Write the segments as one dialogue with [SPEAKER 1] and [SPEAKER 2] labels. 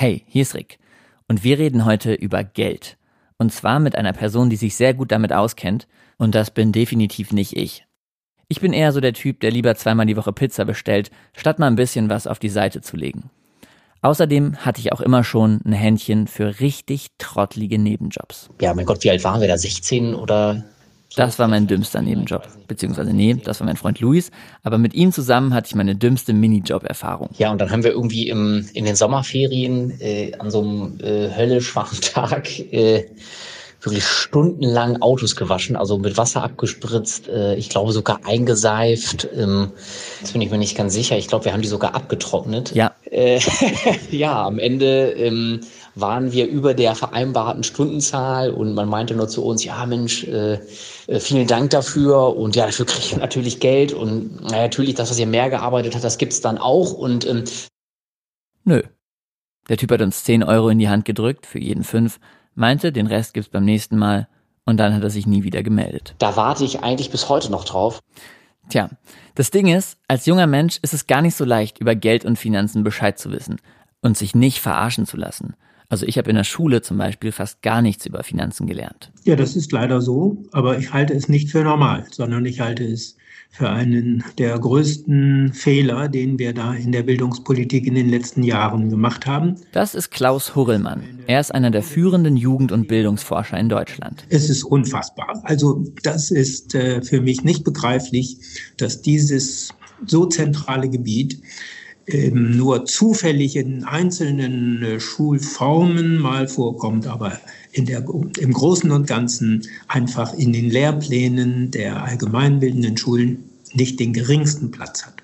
[SPEAKER 1] Hey, hier ist Rick. Und wir reden heute über Geld. Und zwar mit einer Person, die sich sehr gut damit auskennt. Und das bin definitiv nicht ich. Ich bin eher so der Typ, der lieber zweimal die Woche Pizza bestellt, statt mal ein bisschen was auf die Seite zu legen. Außerdem hatte ich auch immer schon ein Händchen für richtig trottlige Nebenjobs.
[SPEAKER 2] Ja, mein Gott, wie alt waren wir da? 16 oder
[SPEAKER 1] das war mein dümmster Nebenjob. Beziehungsweise, nee, das war mein Freund Luis. Aber mit ihm zusammen hatte ich meine dümmste Minijob-Erfahrung.
[SPEAKER 2] Ja, und dann haben wir irgendwie im, in den Sommerferien äh, an so einem äh, höllisch warmen Tag äh, wirklich stundenlang Autos gewaschen, also mit Wasser abgespritzt, äh, ich glaube sogar eingeseift. Ähm, das bin ich mir nicht ganz sicher. Ich glaube, wir haben die sogar abgetrocknet.
[SPEAKER 1] Ja.
[SPEAKER 2] Äh, ja, am Ende ähm, waren wir über der vereinbarten Stundenzahl und man meinte nur zu uns, ja Mensch, äh, äh vielen Dank dafür und ja, dafür kriegt ihr natürlich Geld und na, natürlich das, was ihr mehr gearbeitet habt, das gibt's dann auch und ähm,
[SPEAKER 1] Nö. Der Typ hat uns 10 Euro in die Hand gedrückt, für jeden fünf, meinte, den Rest gibt's beim nächsten Mal und dann hat er sich nie wieder gemeldet.
[SPEAKER 2] Da warte ich eigentlich bis heute noch drauf.
[SPEAKER 1] Tja, das Ding ist, als junger Mensch ist es gar nicht so leicht, über Geld und Finanzen Bescheid zu wissen und sich nicht verarschen zu lassen. Also ich habe in der Schule zum Beispiel fast gar nichts über Finanzen gelernt.
[SPEAKER 3] Ja, das ist leider so, aber ich halte es nicht für normal, sondern ich halte es für einen der größten Fehler, den wir da in der Bildungspolitik in den letzten Jahren gemacht haben.
[SPEAKER 1] Das ist Klaus Hurrellmann. Er ist einer der führenden Jugend- und Bildungsforscher in Deutschland.
[SPEAKER 3] Es ist unfassbar. Also das ist äh, für mich nicht begreiflich, dass dieses so zentrale Gebiet eben nur zufällig in einzelnen äh, Schulformen mal vorkommt, aber der, im Großen und Ganzen einfach in den Lehrplänen der allgemeinbildenden Schulen nicht den geringsten Platz hat.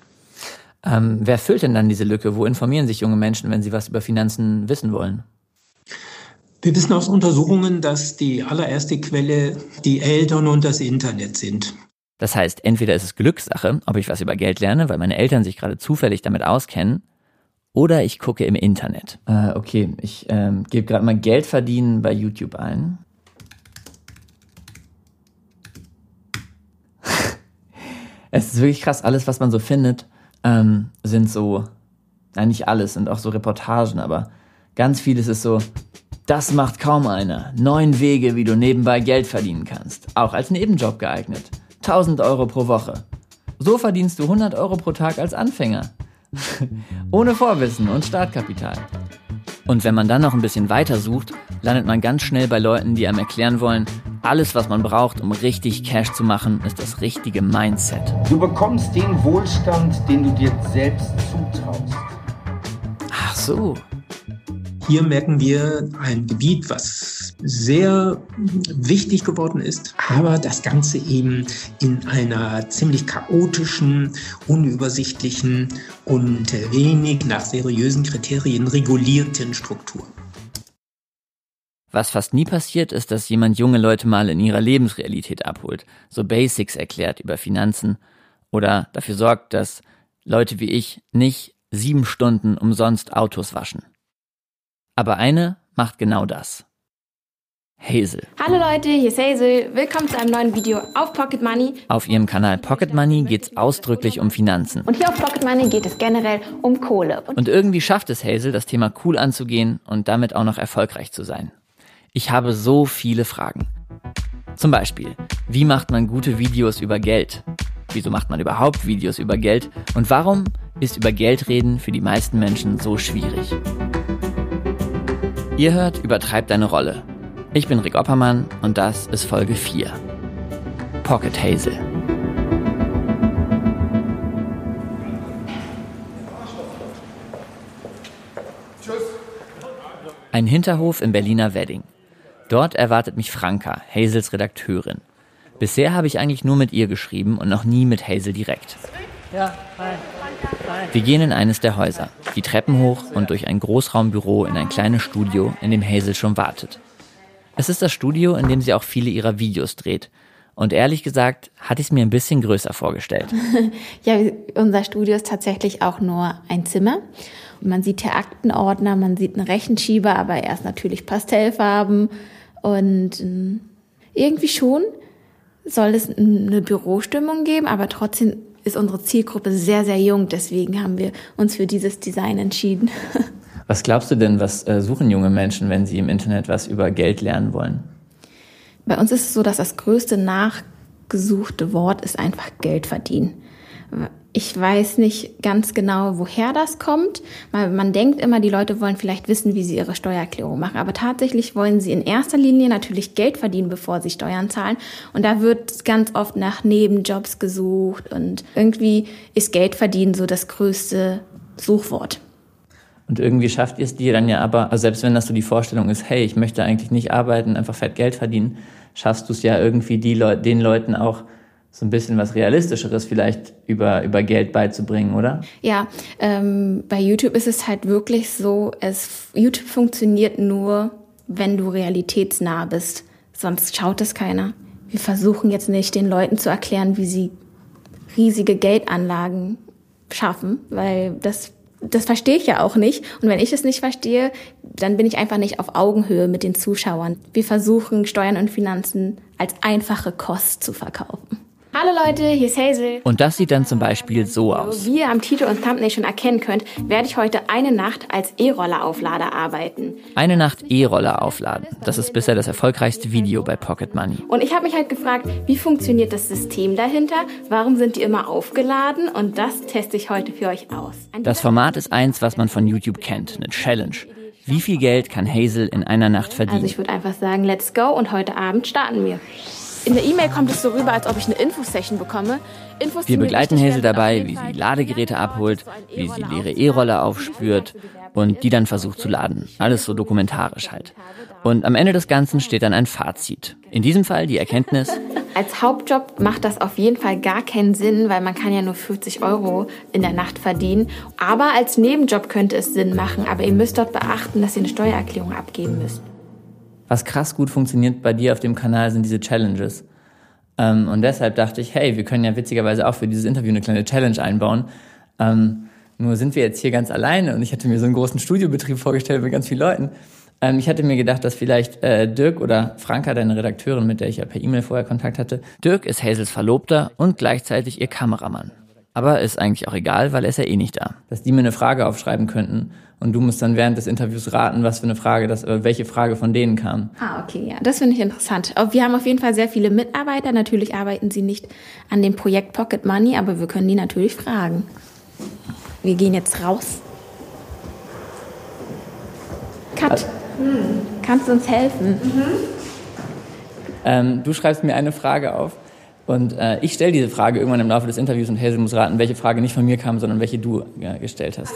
[SPEAKER 1] Ähm, wer füllt denn dann diese Lücke? Wo informieren sich junge Menschen, wenn sie was über Finanzen wissen wollen?
[SPEAKER 3] Wir wissen aus Untersuchungen, dass die allererste Quelle die Eltern und das Internet sind.
[SPEAKER 1] Das heißt, entweder ist es Glückssache, ob ich was über Geld lerne, weil meine Eltern sich gerade zufällig damit auskennen, oder ich gucke im Internet. Äh, okay, ich ähm, gebe gerade mal Geld verdienen bei YouTube ein. es ist wirklich krass, alles, was man so findet, ähm, sind so, nein, nicht alles, sind auch so Reportagen, aber ganz vieles ist so, das macht kaum einer. Neun Wege, wie du nebenbei Geld verdienen kannst. Auch als Nebenjob geeignet. 1000 Euro pro Woche. So verdienst du 100 Euro pro Tag als Anfänger. Ohne Vorwissen und Startkapital. Und wenn man dann noch ein bisschen weiter sucht, landet man ganz schnell bei Leuten, die einem erklären wollen, alles, was man braucht, um richtig Cash zu machen, ist das richtige Mindset.
[SPEAKER 4] Du bekommst den Wohlstand, den du dir selbst zutraust.
[SPEAKER 1] Ach so.
[SPEAKER 3] Hier merken wir ein Gebiet, was sehr wichtig geworden ist, aber das Ganze eben in einer ziemlich chaotischen, unübersichtlichen und wenig nach seriösen Kriterien regulierten Struktur.
[SPEAKER 1] Was fast nie passiert, ist, dass jemand junge Leute mal in ihrer Lebensrealität abholt, so Basics erklärt über Finanzen oder dafür sorgt, dass Leute wie ich nicht sieben Stunden umsonst Autos waschen. Aber eine macht genau das. Hazel.
[SPEAKER 5] Hallo Leute, hier ist Hazel. Willkommen zu einem neuen Video auf Pocket Money.
[SPEAKER 1] Auf ihrem Kanal Pocket Money geht es ausdrücklich um Finanzen.
[SPEAKER 5] Und hier auf Pocket Money geht es generell um Kohle.
[SPEAKER 1] Und, irgendwie schafft es Hazel, das Thema cool anzugehen und damit auch noch erfolgreich zu sein. Ich habe so viele Fragen. Zum Beispiel, wie macht man gute Videos über Geld? Wieso macht man überhaupt Videos über Geld? Und warum ist über Geld reden für die meisten Menschen so schwierig? Ihr hört Übertreibt deine Rolle. Ich bin Rick Oppermann und das ist Folge 4. Pocket Hazel. Ein Hinterhof im Berliner Wedding. Dort erwartet mich Franka, Hazels Redakteurin. Bisher habe ich eigentlich nur mit ihr geschrieben und noch nie mit Hazel direkt. Ja, hi. Wir gehen in eines der Häuser, die Treppen hoch und durch ein Großraumbüro in ein kleines Studio, in dem Hazel schon wartet. Es ist das Studio, in dem sie auch viele ihrer Videos dreht. Und ehrlich gesagt, hatte ich es mir ein bisschen größer vorgestellt.
[SPEAKER 5] ja, unser Studio ist tatsächlich auch nur ein Zimmer. Man sieht hier Aktenordner, man sieht einen Rechenschieber, aber erst natürlich Pastellfarben. Und ähm, irgendwie schon soll es eine Bürostimmung geben, aber trotzdem ist unsere Zielgruppe sehr, sehr jung. Deswegen haben wir uns für dieses Design entschieden.
[SPEAKER 1] Was glaubst du denn, was äh, suchen junge Menschen, wenn sie im Internet was über Geld lernen wollen?
[SPEAKER 5] Bei uns ist es so, dass das größte nachgesuchte Wort ist einfach Geld verdienen. Ich weiß nicht ganz genau, woher das kommt. weil Man denkt immer, die Leute wollen vielleicht wissen, wie sie ihre Steuererklärung machen. Aber tatsächlich wollen sie in erster Linie natürlich Geld verdienen, bevor sie Steuern zahlen. Und da wird ganz oft nach Nebenjobs gesucht. Und irgendwie ist Geld verdienen so das größte Suchwort.
[SPEAKER 1] Und irgendwie schafft ihr es dir dann ja aber, also selbst wenn das so die Vorstellung ist, hey, ich möchte eigentlich nicht arbeiten, einfach fett Geld verdienen, schaffst du es ja irgendwie die Leu den Leuten auch so ein bisschen was Realistischeres vielleicht über, über Geld beizubringen, oder?
[SPEAKER 5] Ja, ähm, bei YouTube ist es halt wirklich so, es, YouTube funktioniert nur, wenn du realitätsnah bist. Sonst schaut es keiner. Wir versuchen jetzt nicht den Leuten zu erklären, wie sie riesige Geldanlagen schaffen, weil das das verstehe ich ja auch nicht. Und wenn ich es nicht verstehe, dann bin ich einfach nicht auf Augenhöhe mit den Zuschauern. Wir versuchen, Steuern und Finanzen als einfache Kost zu verkaufen. Hallo Leute, hier ist Hazel.
[SPEAKER 1] Und das sieht dann zum Beispiel so aus.
[SPEAKER 5] Wie ihr am Titel und Thumbnail schon erkennen könnt, werde ich heute eine Nacht als E-Roller-Auflader arbeiten.
[SPEAKER 1] Eine Nacht E-Roller aufladen. Das ist bisher das erfolgreichste Video bei Pocket Money.
[SPEAKER 5] Und ich habe mich halt gefragt, wie funktioniert das System dahinter? Warum sind die immer aufgeladen? Und das teste ich heute für euch aus.
[SPEAKER 1] Das Format ist eins, was man von YouTube kennt, eine Challenge. Wie viel Geld kann Hazel in einer Nacht verdienen?
[SPEAKER 5] Also ich würde einfach sagen, let's go und heute Abend starten wir. In der E-Mail kommt es so rüber, als ob ich eine Infosession bekomme.
[SPEAKER 1] Infos, Wir begleiten Hazel dabei, wie sie Ladegeräte abholt, wie sie leere E-Roller aufspürt und die dann versucht zu laden. Alles so dokumentarisch halt. Und am Ende des Ganzen steht dann ein Fazit. In diesem Fall die Erkenntnis.
[SPEAKER 5] Als Hauptjob macht das auf jeden Fall gar keinen Sinn, weil man kann ja nur 40 Euro in der Nacht verdienen. Aber als Nebenjob könnte es Sinn machen. Aber ihr müsst dort beachten, dass ihr eine Steuererklärung abgeben müsst
[SPEAKER 1] was krass gut funktioniert bei dir auf dem Kanal sind diese Challenges. Ähm, und deshalb dachte ich, hey, wir können ja witzigerweise auch für dieses Interview eine kleine Challenge einbauen. Ähm, nur sind wir jetzt hier ganz alleine und ich hatte mir so einen großen Studiobetrieb vorgestellt mit ganz vielen Leuten. Ähm, ich hatte mir gedacht, dass vielleicht äh, Dirk oder Franka, deine Redakteurin, mit der ich ja per E-Mail vorher Kontakt hatte, Dirk ist Hazels Verlobter und gleichzeitig ihr Kameramann. Aber ist eigentlich auch egal, weil er ist ja eh nicht da. Dass die mir eine Frage aufschreiben könnten und du musst dann während des Interviews raten, was für eine Frage das, äh, welche Frage von denen kam.
[SPEAKER 5] Ah, okay, ja, das finde ich interessant. Wir haben auf jeden Fall sehr viele Mitarbeiter. Natürlich arbeiten sie nicht an dem Projekt Pocket Money, aber wir können die natürlich fragen. Wir gehen jetzt raus. Kat, hm. kannst du uns helfen? Mhm.
[SPEAKER 1] Ähm, du schreibst mir eine Frage auf und äh, ich stelle diese Frage irgendwann im Laufe des Interviews und Hazel muss raten, welche Frage nicht von mir kam, sondern welche du ja, gestellt hast.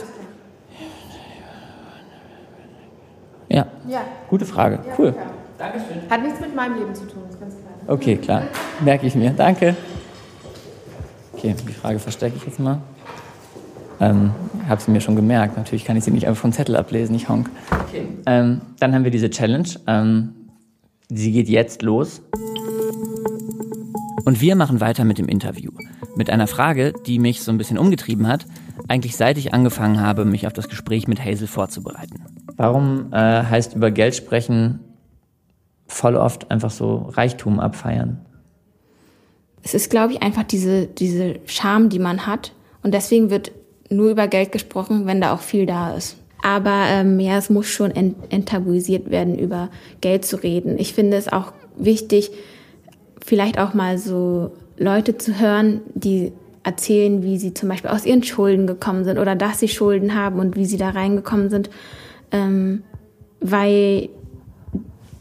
[SPEAKER 1] Ja. ja. Gute Frage. Ja, cool.
[SPEAKER 6] Dankeschön. Hat nichts mit meinem Leben zu tun, ist ganz klar.
[SPEAKER 1] Okay, klar. Merke ich mir. Danke. Okay, die Frage verstecke ich jetzt mal. Ähm, habe sie mir schon gemerkt. Natürlich kann ich sie nicht einfach vom Zettel ablesen, ich honk. Okay. Ähm, dann haben wir diese Challenge. Ähm, sie geht jetzt los. Und wir machen weiter mit dem Interview. Mit einer Frage, die mich so ein bisschen umgetrieben hat, eigentlich seit ich angefangen habe, mich auf das Gespräch mit Hazel vorzubereiten. Warum äh, heißt über Geld sprechen voll oft einfach so Reichtum abfeiern?
[SPEAKER 5] Es ist, glaube ich, einfach diese, diese Scham, die man hat. Und deswegen wird nur über Geld gesprochen, wenn da auch viel da ist. Aber ähm, ja, es muss schon ent enttabuisiert werden, über Geld zu reden. Ich finde es auch wichtig, vielleicht auch mal so Leute zu hören, die erzählen, wie sie zum Beispiel aus ihren Schulden gekommen sind oder dass sie Schulden haben und wie sie da reingekommen sind. Ähm, weil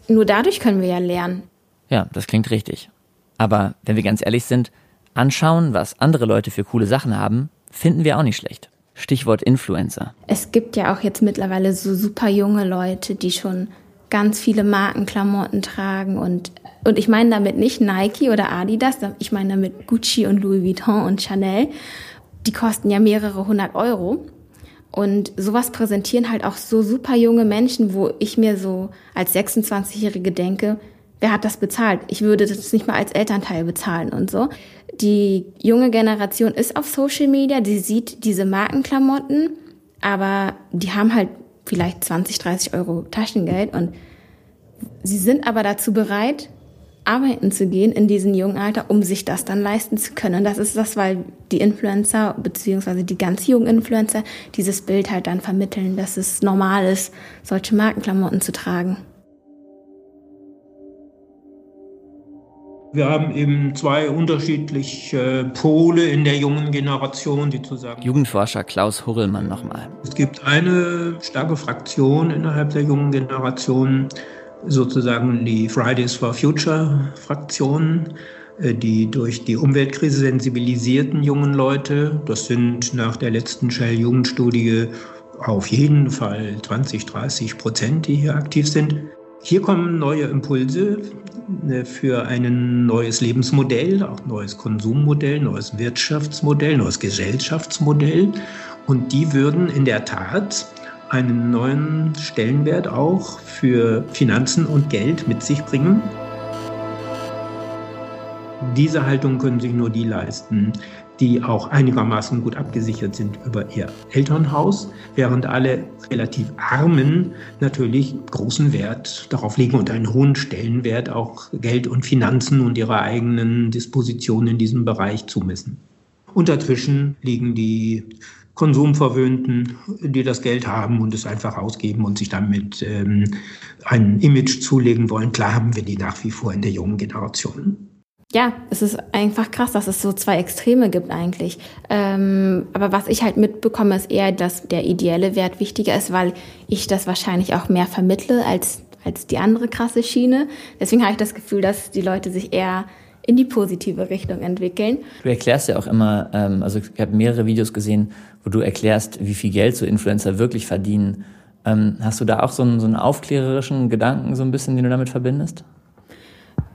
[SPEAKER 5] nur dadurch können wir ja lernen.
[SPEAKER 1] Ja, das klingt richtig. Aber wenn wir ganz ehrlich sind, anschauen, was andere Leute für coole Sachen haben, finden wir auch nicht schlecht. Stichwort Influencer.
[SPEAKER 5] Es gibt ja auch jetzt mittlerweile so super junge Leute, die schon ganz viele Markenklamotten tragen und und ich meine damit nicht Nike oder Adidas, ich meine damit Gucci und Louis Vuitton und Chanel. Die kosten ja mehrere hundert Euro. Und sowas präsentieren halt auch so super junge Menschen, wo ich mir so als 26-Jährige denke, wer hat das bezahlt? Ich würde das nicht mal als Elternteil bezahlen und so. Die junge Generation ist auf Social Media, die sieht diese Markenklamotten, aber die haben halt vielleicht 20, 30 Euro Taschengeld und sie sind aber dazu bereit, arbeiten zu gehen in diesem jungen Alter, um sich das dann leisten zu können. Und das ist das, weil die Influencer beziehungsweise die ganz jungen Influencer dieses Bild halt dann vermitteln, dass es normal ist, solche Markenklamotten zu tragen.
[SPEAKER 3] Wir haben eben zwei unterschiedliche Pole in der jungen Generation, die zu sagen.
[SPEAKER 1] Jugendforscher Klaus Hurrellmann nochmal.
[SPEAKER 3] Es gibt eine starke Fraktion innerhalb der jungen Generation, sozusagen die Fridays for Future Fraktion, äh, die durch die Umweltkrise sensibilisierten jungen Leute, das sind nach der letzten Shell-Jugendstudie auf jeden Fall 20, 30 Prozent, die hier aktiv sind. Hier kommen neue Impulse äh, für ein neues Lebensmodell, auch neues Konsummodell, neues Wirtschaftsmodell, neues Gesellschaftsmodell. Und die würden in der Tat einen neuen Stellenwert auch für Finanzen und Geld mit sich bringen. Diese Haltung können sich nur die leisten, die auch einigermaßen gut abgesichert sind über ihr Elternhaus, während alle relativ Armen natürlich großen Wert darauf legen und einen hohen Stellenwert auch Geld und Finanzen und ihre eigenen Dispositionen in diesem Bereich zumessen. Und dazwischen liegen die Konsumverwöhnten, die das Geld haben und es einfach ausgeben und sich damit ähm, ein Image zulegen wollen. Klar haben wir die nach wie vor in der jungen Generation.
[SPEAKER 5] Ja, es ist einfach krass, dass es so zwei Extreme gibt eigentlich. Ähm, aber was ich halt mitbekomme, ist eher, dass der ideelle Wert wichtiger ist, weil ich das wahrscheinlich auch mehr vermittle als, als die andere krasse Schiene. Deswegen habe ich das Gefühl, dass die Leute sich eher in die positive Richtung entwickeln.
[SPEAKER 1] Du erklärst ja auch immer, ähm, also ich habe mehrere Videos gesehen, wo du erklärst, wie viel Geld so Influencer wirklich verdienen. Ähm, hast du da auch so einen, so einen aufklärerischen Gedanken, so ein bisschen, den du damit verbindest?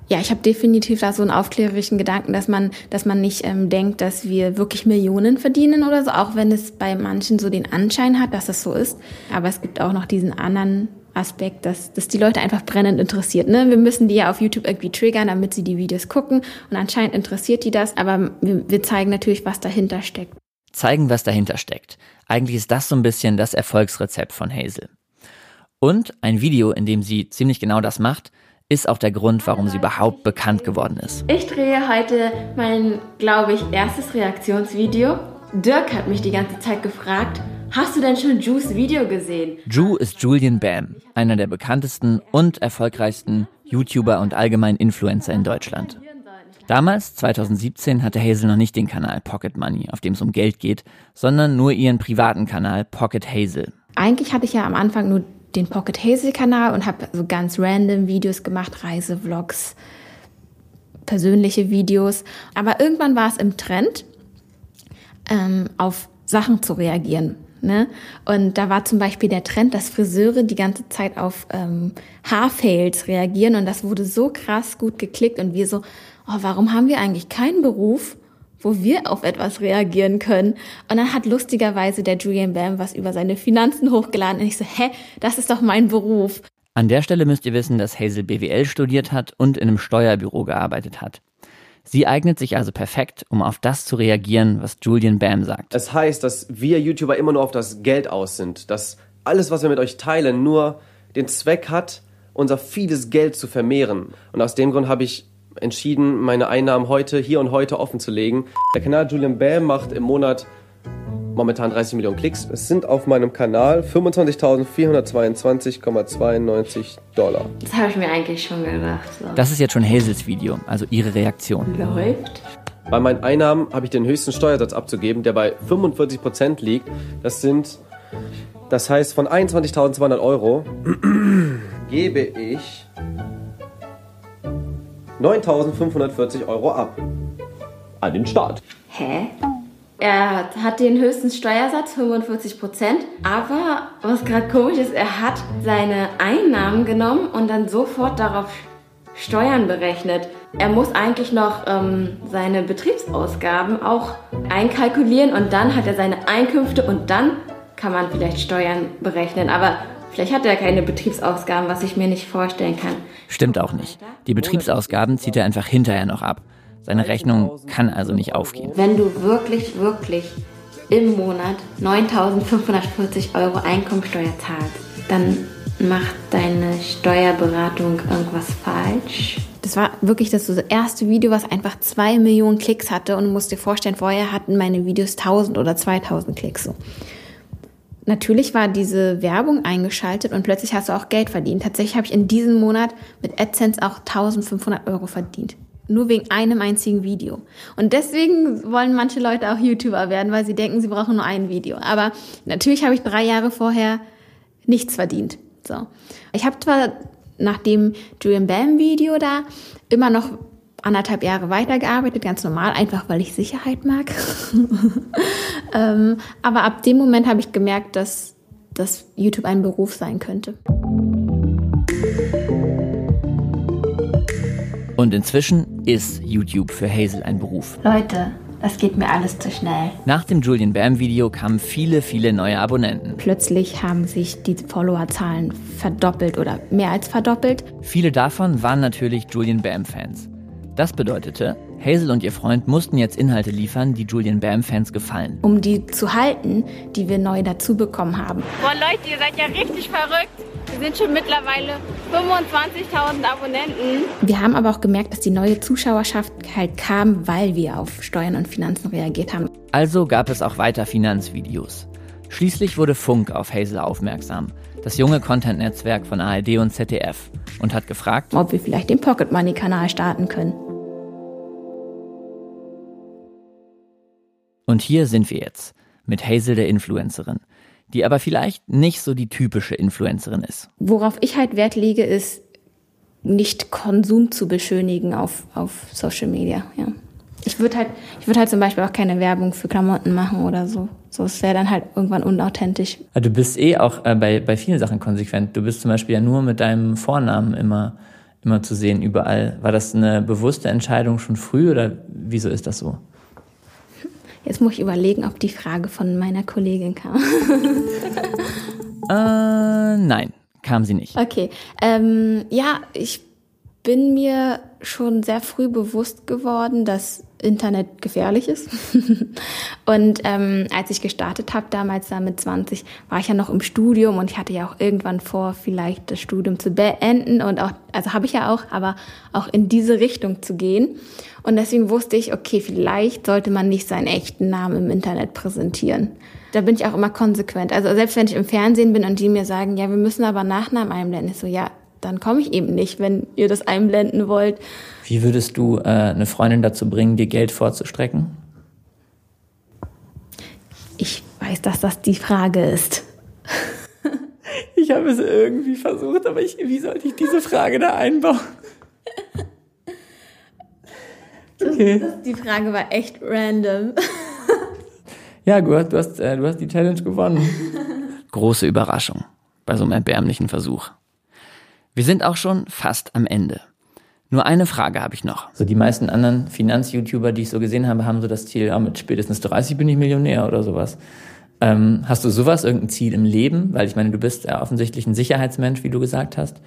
[SPEAKER 5] Ja, ich habe definitiv da so einen aufklärerischen Gedanken, dass man, dass man nicht ähm, denkt, dass wir wirklich Millionen verdienen oder so, auch wenn es bei manchen so den Anschein hat, dass das so ist. Aber es gibt auch noch diesen anderen Aspekt, dass, dass die Leute einfach brennend interessiert. Ne? Wir müssen die ja auf YouTube irgendwie triggern, damit sie die Videos gucken. Und anscheinend interessiert die das, aber wir, wir zeigen natürlich, was dahinter steckt.
[SPEAKER 1] Zeigen, was dahinter steckt. Eigentlich ist das so ein bisschen das Erfolgsrezept von Hazel. Und ein Video, in dem sie ziemlich genau das macht, ist auch der Grund, warum sie überhaupt bekannt geworden ist.
[SPEAKER 5] Ich drehe heute mein, glaube ich, erstes Reaktionsvideo. Dirk hat mich die ganze Zeit gefragt, Hast du denn schon Ju's Video gesehen?
[SPEAKER 1] Ju ist Julian Bam, einer der bekanntesten und erfolgreichsten YouTuber und allgemein Influencer in Deutschland. Damals, 2017, hatte Hazel noch nicht den Kanal Pocket Money, auf dem es um Geld geht, sondern nur ihren privaten Kanal Pocket Hazel.
[SPEAKER 5] Eigentlich hatte ich ja am Anfang nur den Pocket Hazel Kanal und habe so ganz random Videos gemacht, Reisevlogs, persönliche Videos. Aber irgendwann war es im Trend, ähm, auf Sachen zu reagieren. Ne? Und da war zum Beispiel der Trend, dass Friseure die ganze Zeit auf ähm, Haarfails reagieren und das wurde so krass gut geklickt und wir so, oh, warum haben wir eigentlich keinen Beruf, wo wir auf etwas reagieren können? Und dann hat lustigerweise der Julian Bam was über seine Finanzen hochgeladen und ich so, hä, das ist doch mein Beruf.
[SPEAKER 1] An der Stelle müsst ihr wissen, dass Hazel BWL studiert hat und in einem Steuerbüro gearbeitet hat. Sie eignet sich also perfekt, um auf das zu reagieren, was Julian Bam sagt.
[SPEAKER 7] Es heißt, dass wir YouTuber immer nur auf das Geld aus sind, dass alles, was wir mit euch teilen, nur den Zweck hat, unser vieles Geld zu vermehren. Und aus dem Grund habe ich entschieden, meine Einnahmen heute, hier und heute offen zu legen. Der Kanal Julian Bam macht im Monat momentan 30 Millionen Klicks. Es sind auf meinem Kanal 25.422,92 Dollar.
[SPEAKER 5] Das habe ich mir eigentlich schon gedacht. So.
[SPEAKER 1] Das ist jetzt schon Hazels Video, also ihre Reaktion.
[SPEAKER 5] Läuft.
[SPEAKER 7] Bei meinen Einnahmen habe ich den höchsten Steuersatz abzugeben, der bei 45% liegt. Das sind, das heißt, von 21.200 Euro gebe ich 9.540 Euro ab. An den Staat.
[SPEAKER 5] Hä? Er hat den höchsten Steuersatz, 45 Prozent. Aber was gerade komisch ist, er hat seine Einnahmen genommen und dann sofort darauf Steuern berechnet. Er muss eigentlich noch ähm, seine Betriebsausgaben auch einkalkulieren und dann hat er seine Einkünfte und dann kann man vielleicht Steuern berechnen. Aber vielleicht hat er keine Betriebsausgaben, was ich mir nicht vorstellen kann.
[SPEAKER 1] Stimmt auch nicht. Die Betriebsausgaben zieht er einfach hinterher noch ab. Seine Rechnung kann also nicht aufgehen.
[SPEAKER 5] Wenn du wirklich, wirklich im Monat 9.540 Euro Einkommensteuer zahlst, dann macht deine Steuerberatung irgendwas falsch. Das war wirklich das erste Video, was einfach zwei Millionen Klicks hatte. Und du musst dir vorstellen, vorher hatten meine Videos 1000 oder 2000 Klicks so. Natürlich war diese Werbung eingeschaltet und plötzlich hast du auch Geld verdient. Tatsächlich habe ich in diesem Monat mit AdSense auch 1500 Euro verdient. Nur wegen einem einzigen Video. Und deswegen wollen manche Leute auch YouTuber werden, weil sie denken, sie brauchen nur ein Video. Aber natürlich habe ich drei Jahre vorher nichts verdient. So. Ich habe zwar nach dem Julian Bam Video da immer noch anderthalb Jahre weitergearbeitet, ganz normal, einfach weil ich Sicherheit mag. ähm, aber ab dem Moment habe ich gemerkt, dass, dass YouTube ein Beruf sein könnte.
[SPEAKER 1] Und inzwischen ist YouTube für Hazel ein Beruf.
[SPEAKER 5] Leute, das geht mir alles zu schnell.
[SPEAKER 1] Nach dem Julian Bam Video kamen viele, viele neue Abonnenten.
[SPEAKER 5] Plötzlich haben sich die Followerzahlen verdoppelt oder mehr als verdoppelt.
[SPEAKER 1] Viele davon waren natürlich Julian Bam Fans. Das bedeutete, Hazel und ihr Freund mussten jetzt Inhalte liefern, die Julian Bam-Fans gefallen.
[SPEAKER 5] Um die zu halten, die wir neu dazu bekommen haben.
[SPEAKER 6] Boah, Leute, ihr seid ja richtig verrückt. Wir sind schon mittlerweile 25.000 Abonnenten.
[SPEAKER 5] Wir haben aber auch gemerkt, dass die neue Zuschauerschaft halt kam, weil wir auf Steuern und Finanzen reagiert haben.
[SPEAKER 1] Also gab es auch weiter Finanzvideos. Schließlich wurde Funk auf Hazel aufmerksam, das junge Content-Netzwerk von ARD und ZDF, und hat gefragt,
[SPEAKER 5] ob wir vielleicht den Pocket Money-Kanal starten können.
[SPEAKER 1] Und hier sind wir jetzt mit Hazel der Influencerin, die aber vielleicht nicht so die typische Influencerin ist.
[SPEAKER 5] Worauf ich halt Wert lege, ist nicht Konsum zu beschönigen auf, auf Social Media. Ja. Ich würde halt, ich würde halt zum Beispiel auch keine Werbung für Klamotten machen oder so. So, es wäre dann halt irgendwann unauthentisch.
[SPEAKER 1] Du bist eh auch äh, bei, bei vielen Sachen konsequent. Du bist zum Beispiel ja nur mit deinem Vornamen immer, immer zu sehen, überall. War das eine bewusste Entscheidung schon früh oder wieso ist das so?
[SPEAKER 5] Jetzt muss ich überlegen, ob die Frage von meiner Kollegin kam.
[SPEAKER 1] äh, nein, kam sie nicht.
[SPEAKER 5] Okay. Ähm, ja, ich bin mir schon sehr früh bewusst geworden, dass Internet gefährlich ist. und ähm, als ich gestartet habe, damals da mit 20, war ich ja noch im Studium und ich hatte ja auch irgendwann vor, vielleicht das Studium zu beenden und auch, also habe ich ja auch, aber auch in diese Richtung zu gehen. Und deswegen wusste ich, okay, vielleicht sollte man nicht seinen echten Namen im Internet präsentieren. Da bin ich auch immer konsequent. Also selbst wenn ich im Fernsehen bin und die mir sagen, ja, wir müssen aber Nachnamen einblenden, ich so, ja, dann komme ich eben nicht, wenn ihr das einblenden wollt.
[SPEAKER 1] Wie würdest du äh, eine Freundin dazu bringen, dir Geld vorzustrecken?
[SPEAKER 5] Ich weiß, dass das die Frage ist.
[SPEAKER 1] ich habe es irgendwie versucht, aber ich, wie sollte ich diese Frage da einbauen?
[SPEAKER 5] Okay. Das, das, die Frage war echt random.
[SPEAKER 1] ja, gut, du hast, äh, du hast die Challenge gewonnen. Große Überraschung bei so einem erbärmlichen Versuch. Wir sind auch schon fast am Ende. Nur eine Frage habe ich noch. So die meisten anderen Finanz-YouTuber, die ich so gesehen habe, haben so das Ziel, ja, mit spätestens 30 bin ich Millionär oder sowas. Ähm, hast du sowas, irgendein Ziel im Leben? Weil ich meine, du bist ja offensichtlich ein Sicherheitsmensch, wie du gesagt hast.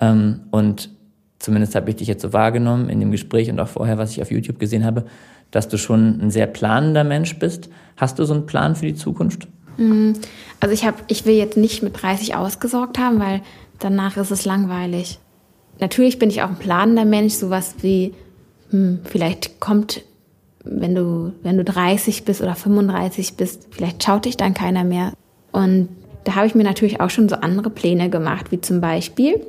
[SPEAKER 1] Ähm, und zumindest habe ich dich jetzt so wahrgenommen in dem Gespräch und auch vorher, was ich auf YouTube gesehen habe, dass du schon ein sehr planender Mensch bist. Hast du so einen Plan für die Zukunft?
[SPEAKER 5] Mm, also ich habe, ich will jetzt nicht mit 30 ausgesorgt haben, weil danach ist es langweilig. Natürlich bin ich auch ein planender Mensch, sowas wie, hm, vielleicht kommt, wenn du, wenn du 30 bist oder 35 bist, vielleicht schaut dich dann keiner mehr. Und da habe ich mir natürlich auch schon so andere Pläne gemacht, wie zum Beispiel,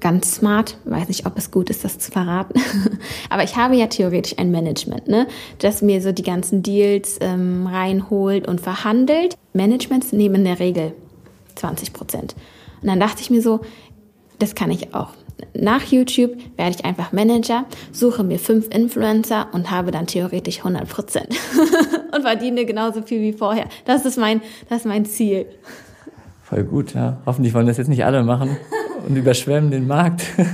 [SPEAKER 5] ganz smart, weiß nicht, ob es gut ist, das zu verraten, aber ich habe ja theoretisch ein Management, ne, das mir so die ganzen Deals ähm, reinholt und verhandelt. Managements nehmen in der Regel 20 Prozent. Und dann dachte ich mir so, das kann ich auch. Nach YouTube werde ich einfach Manager, suche mir fünf Influencer und habe dann theoretisch 100 Prozent und verdiene genauso viel wie vorher. Das ist mein, das ist mein Ziel.
[SPEAKER 1] Voll gut, ja. Hoffentlich wollen das jetzt nicht alle machen und überschwemmen den Markt. ja.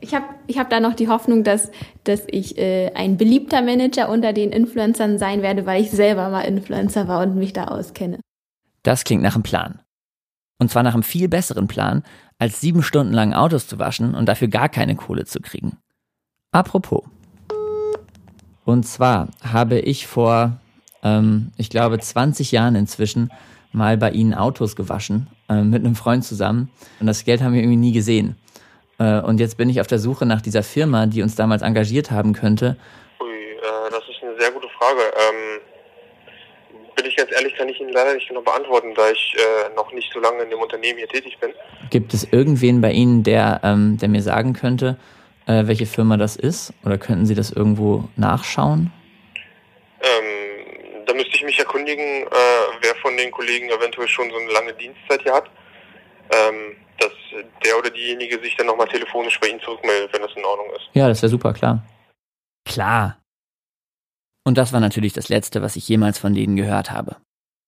[SPEAKER 5] Ich habe ich hab da noch die Hoffnung, dass, dass ich äh, ein beliebter Manager unter den Influencern sein werde, weil ich selber mal Influencer war und mich da auskenne.
[SPEAKER 1] Das klingt nach einem Plan. Und zwar nach einem viel besseren Plan, als sieben Stunden lang Autos zu waschen und dafür gar keine Kohle zu kriegen. Apropos. Und zwar habe ich vor, ähm, ich glaube, 20 Jahren inzwischen mal bei Ihnen Autos gewaschen, äh, mit einem Freund zusammen. Und das Geld haben wir irgendwie nie gesehen. Äh, und jetzt bin ich auf der Suche nach dieser Firma, die uns damals engagiert haben könnte.
[SPEAKER 8] Ui, äh, das ist eine sehr gute Frage. Ähm, ganz ehrlich, kann ich Ihnen leider nicht genau beantworten, da ich äh, noch nicht so lange in dem Unternehmen hier tätig bin.
[SPEAKER 1] Gibt es irgendwen bei Ihnen, der, ähm, der mir sagen könnte, äh, welche Firma das ist? Oder könnten Sie das irgendwo nachschauen?
[SPEAKER 8] Ähm, da müsste ich mich erkundigen, äh, wer von den Kollegen eventuell schon so eine lange Dienstzeit hier hat. Ähm, dass der oder diejenige sich dann nochmal telefonisch bei Ihnen zurückmeldet, wenn das in Ordnung ist.
[SPEAKER 1] Ja, das wäre super, klar. Klar. Und das war natürlich das Letzte, was ich jemals von denen gehört habe.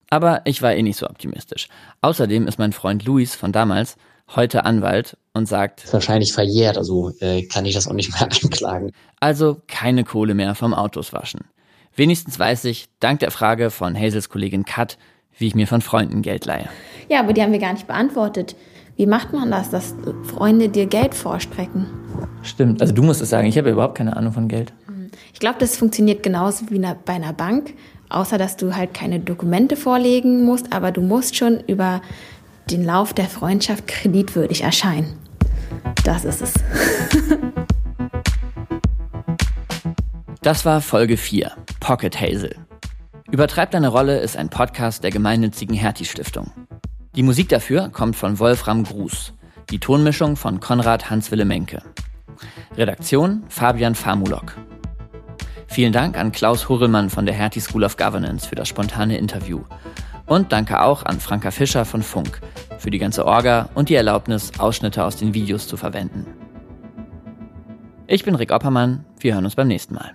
[SPEAKER 1] Aber ich war eh nicht so optimistisch. Außerdem ist mein Freund Luis von damals heute Anwalt und sagt,
[SPEAKER 2] Ist wahrscheinlich verjährt, also äh, kann ich das auch nicht mehr einklagen.
[SPEAKER 1] also keine Kohle mehr vom Autos waschen. Wenigstens weiß ich, dank der Frage von Hazels Kollegin Kat, wie ich mir von Freunden Geld leihe.
[SPEAKER 5] Ja, aber die haben wir gar nicht beantwortet. Wie macht man das, dass Freunde dir Geld vorstrecken?
[SPEAKER 1] Stimmt, also du musst es sagen, ich habe überhaupt keine Ahnung von Geld.
[SPEAKER 5] Ich glaube, das funktioniert genauso wie bei einer Bank, außer dass du halt keine Dokumente vorlegen musst, aber du musst schon über den Lauf der Freundschaft kreditwürdig erscheinen. Das ist es.
[SPEAKER 1] Das war Folge 4, Pocket Hazel. Übertreib deine Rolle ist ein Podcast der gemeinnützigen Hertie Stiftung. Die Musik dafür kommt von Wolfram Gruß, die Tonmischung von Konrad Hans-Wille Menke. Redaktion Fabian Famulok. Vielen Dank an Klaus Hurrellmann von der Hertie School of Governance für das spontane Interview. Und danke auch an Franka Fischer von Funk für die ganze Orga und die Erlaubnis, Ausschnitte aus den Videos zu verwenden. Ich bin Rick Oppermann, wir hören uns beim nächsten Mal.